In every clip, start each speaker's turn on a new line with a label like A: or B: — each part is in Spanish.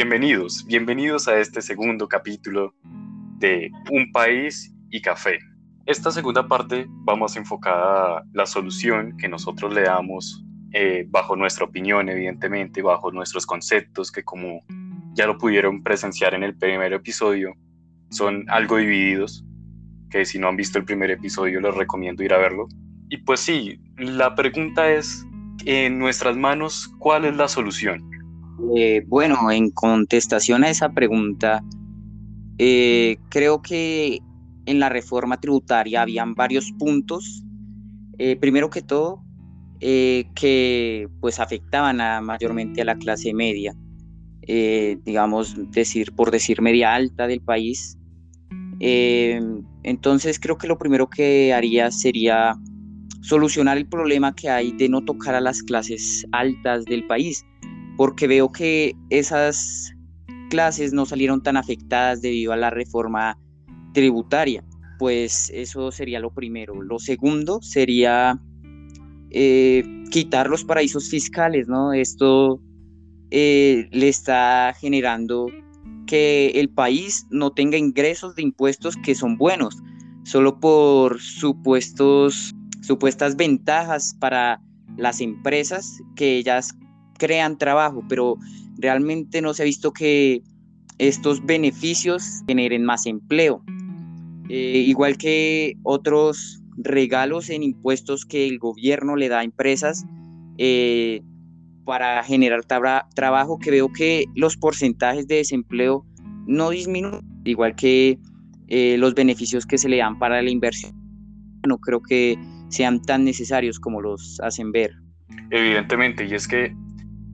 A: bienvenidos, bienvenidos a este segundo capítulo de Un País y Café. Esta segunda parte vamos enfocada a la solución que nosotros le damos eh, bajo nuestra opinión, evidentemente, bajo nuestros conceptos, que como ya lo pudieron presenciar en el primer episodio, son algo divididos, que si no han visto el primer episodio les recomiendo ir a verlo. Y pues sí, la pregunta es, en nuestras manos, ¿cuál es la solución?
B: Eh, bueno, en contestación a esa pregunta, eh, creo que en la reforma tributaria habían varios puntos. primero que todo, eh, que pues afectaban a, mayormente a la clase media, eh, digamos, decir, por decir media alta del país. Eh, entonces creo que lo primero que haría sería solucionar el problema que hay de no tocar a las clases altas del país, porque veo que esas clases no salieron tan afectadas debido a la reforma tributaria. Pues eso sería lo primero. Lo segundo sería eh, quitar los paraísos fiscales, ¿no? Esto eh, le está generando que el país no tenga ingresos de impuestos que son buenos, solo por supuestos, supuestas ventajas para las empresas que ellas crean trabajo, pero realmente no se ha visto que estos beneficios generen más empleo. Eh, igual que otros regalos en impuestos que el gobierno le da a empresas eh, para generar trabajo, que veo que los porcentajes de desempleo no disminuyen, igual que eh, los beneficios que se le dan para la inversión. No creo que sean tan necesarios como los hacen ver.
A: Evidentemente, y es que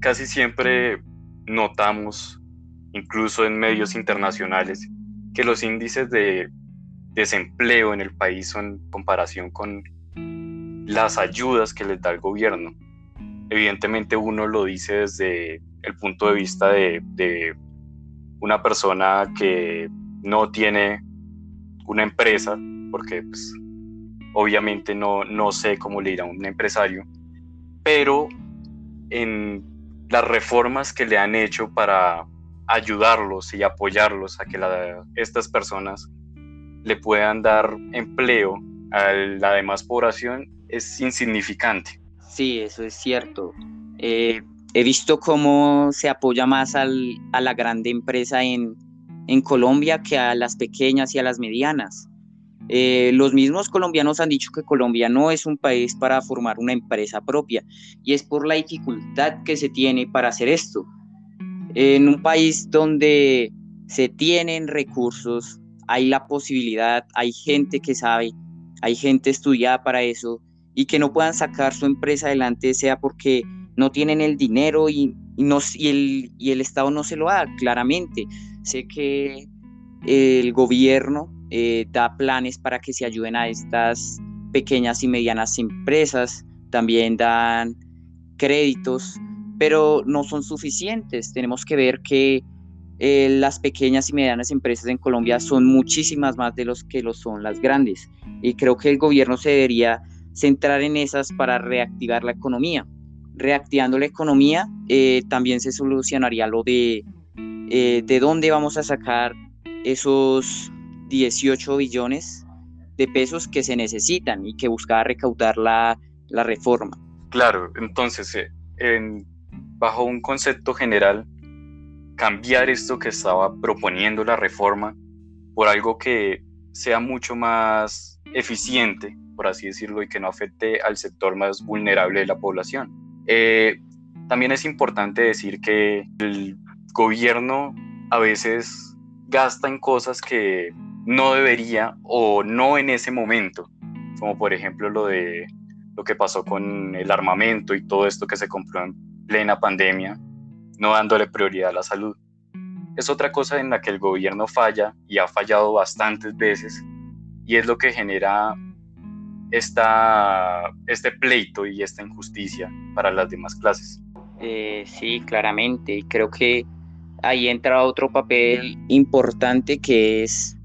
A: casi siempre notamos, incluso en medios internacionales, que los índices de desempleo en el país en comparación con las ayudas que les da el gobierno. Evidentemente uno lo dice desde el punto de vista de, una persona que no tiene una empresa, porque pues, obviamente no, no sé cómo le irá a un empresario, pero en las reformas que le han hecho para ayudarlos y apoyarlos a que estas personas le puedan dar empleo a la demás población es insignificante.
B: Sí, eso es cierto. Eh, he visto cómo se apoya más al, a la grande empresa en, en, Colombia que a las pequeñas y a las medianas. Eh, los mismos colombianos han dicho que Colombia no es un país para formar una empresa propia y es por la dificultad que se tiene para hacer esto. En un país donde se tienen recursos, hay la posibilidad, hay gente que sabe, hay gente estudiada para eso y que no puedan sacar su empresa adelante sea porque no tienen el dinero y, no, y, el, y el Estado no se lo da, claramente. Sé que el gobierno eh, da planes para que se ayuden a estas pequeñas y medianas empresas, también dan créditos, pero no son suficientes. Tenemos que ver que eh, las pequeñas y medianas empresas en Colombia son muchísimas más de los que lo son las grandes. Y creo que el gobierno se debería centrar en esas para reactivar la economía. Reactivando la economía, eh, también se solucionaría lo de eh, de dónde vamos a sacar esos 18 billones de pesos que se necesitan y que buscaba recaudar la, la reforma.
A: Claro, entonces, bajo un concepto general, cambiar esto que estaba proponiendo la reforma por algo que sea mucho más eficiente, por así decirlo, y que no afecte al sector más vulnerable de la población. Eh, también es importante decir que el gobierno a veces gasta en cosas que no debería o no en ese momento, como por ejemplo lo de lo que pasó con el armamento y todo esto que se compró en plena pandemia, no dándole prioridad a la salud. Es otra cosa en la que el gobierno falla y ha fallado bastantes veces y es lo que genera esta, este pleito y esta injusticia para las demás clases.
B: Eh, sí, claramente. Creo que ahí entra otro papel importante que es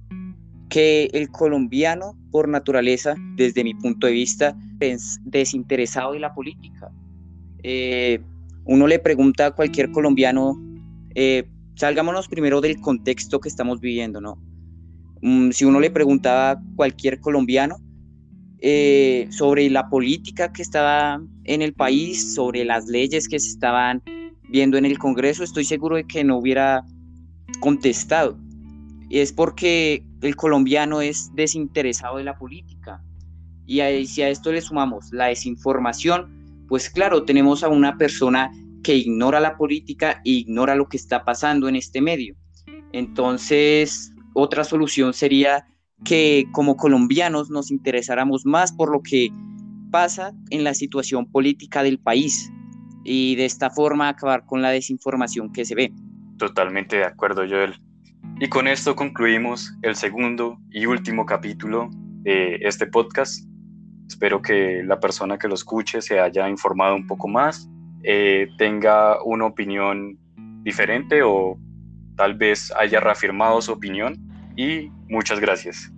B: que el colombiano, por naturaleza, desde mi punto de vista, es desinteresado de la política. Eh, uno le pregunta a cualquier colombiano, eh, salgámonos primero del contexto que estamos viviendo, ¿no? Mm, si uno le preguntaba a cualquier colombiano eh, sobre la política que estaba en el país, sobre las leyes que se estaban viendo en el Congreso, estoy seguro de que no hubiera contestado. Es porque el colombiano es desinteresado de la política. Y si a esto le sumamos la desinformación, pues claro, tenemos a una persona que ignora la política e ignora lo que está pasando en este medio. Entonces, otra solución sería que como colombianos nos interesáramos más por lo que pasa en la situación política del país y de esta forma acabar con la desinformación que se ve.
A: Totalmente de acuerdo, Joel. Y con esto concluimos el segundo y último capítulo de este podcast. Espero que la persona que lo escuche se haya informado un poco más, eh, tenga una opinión diferente o tal vez haya reafirmado su opinión. Y muchas gracias.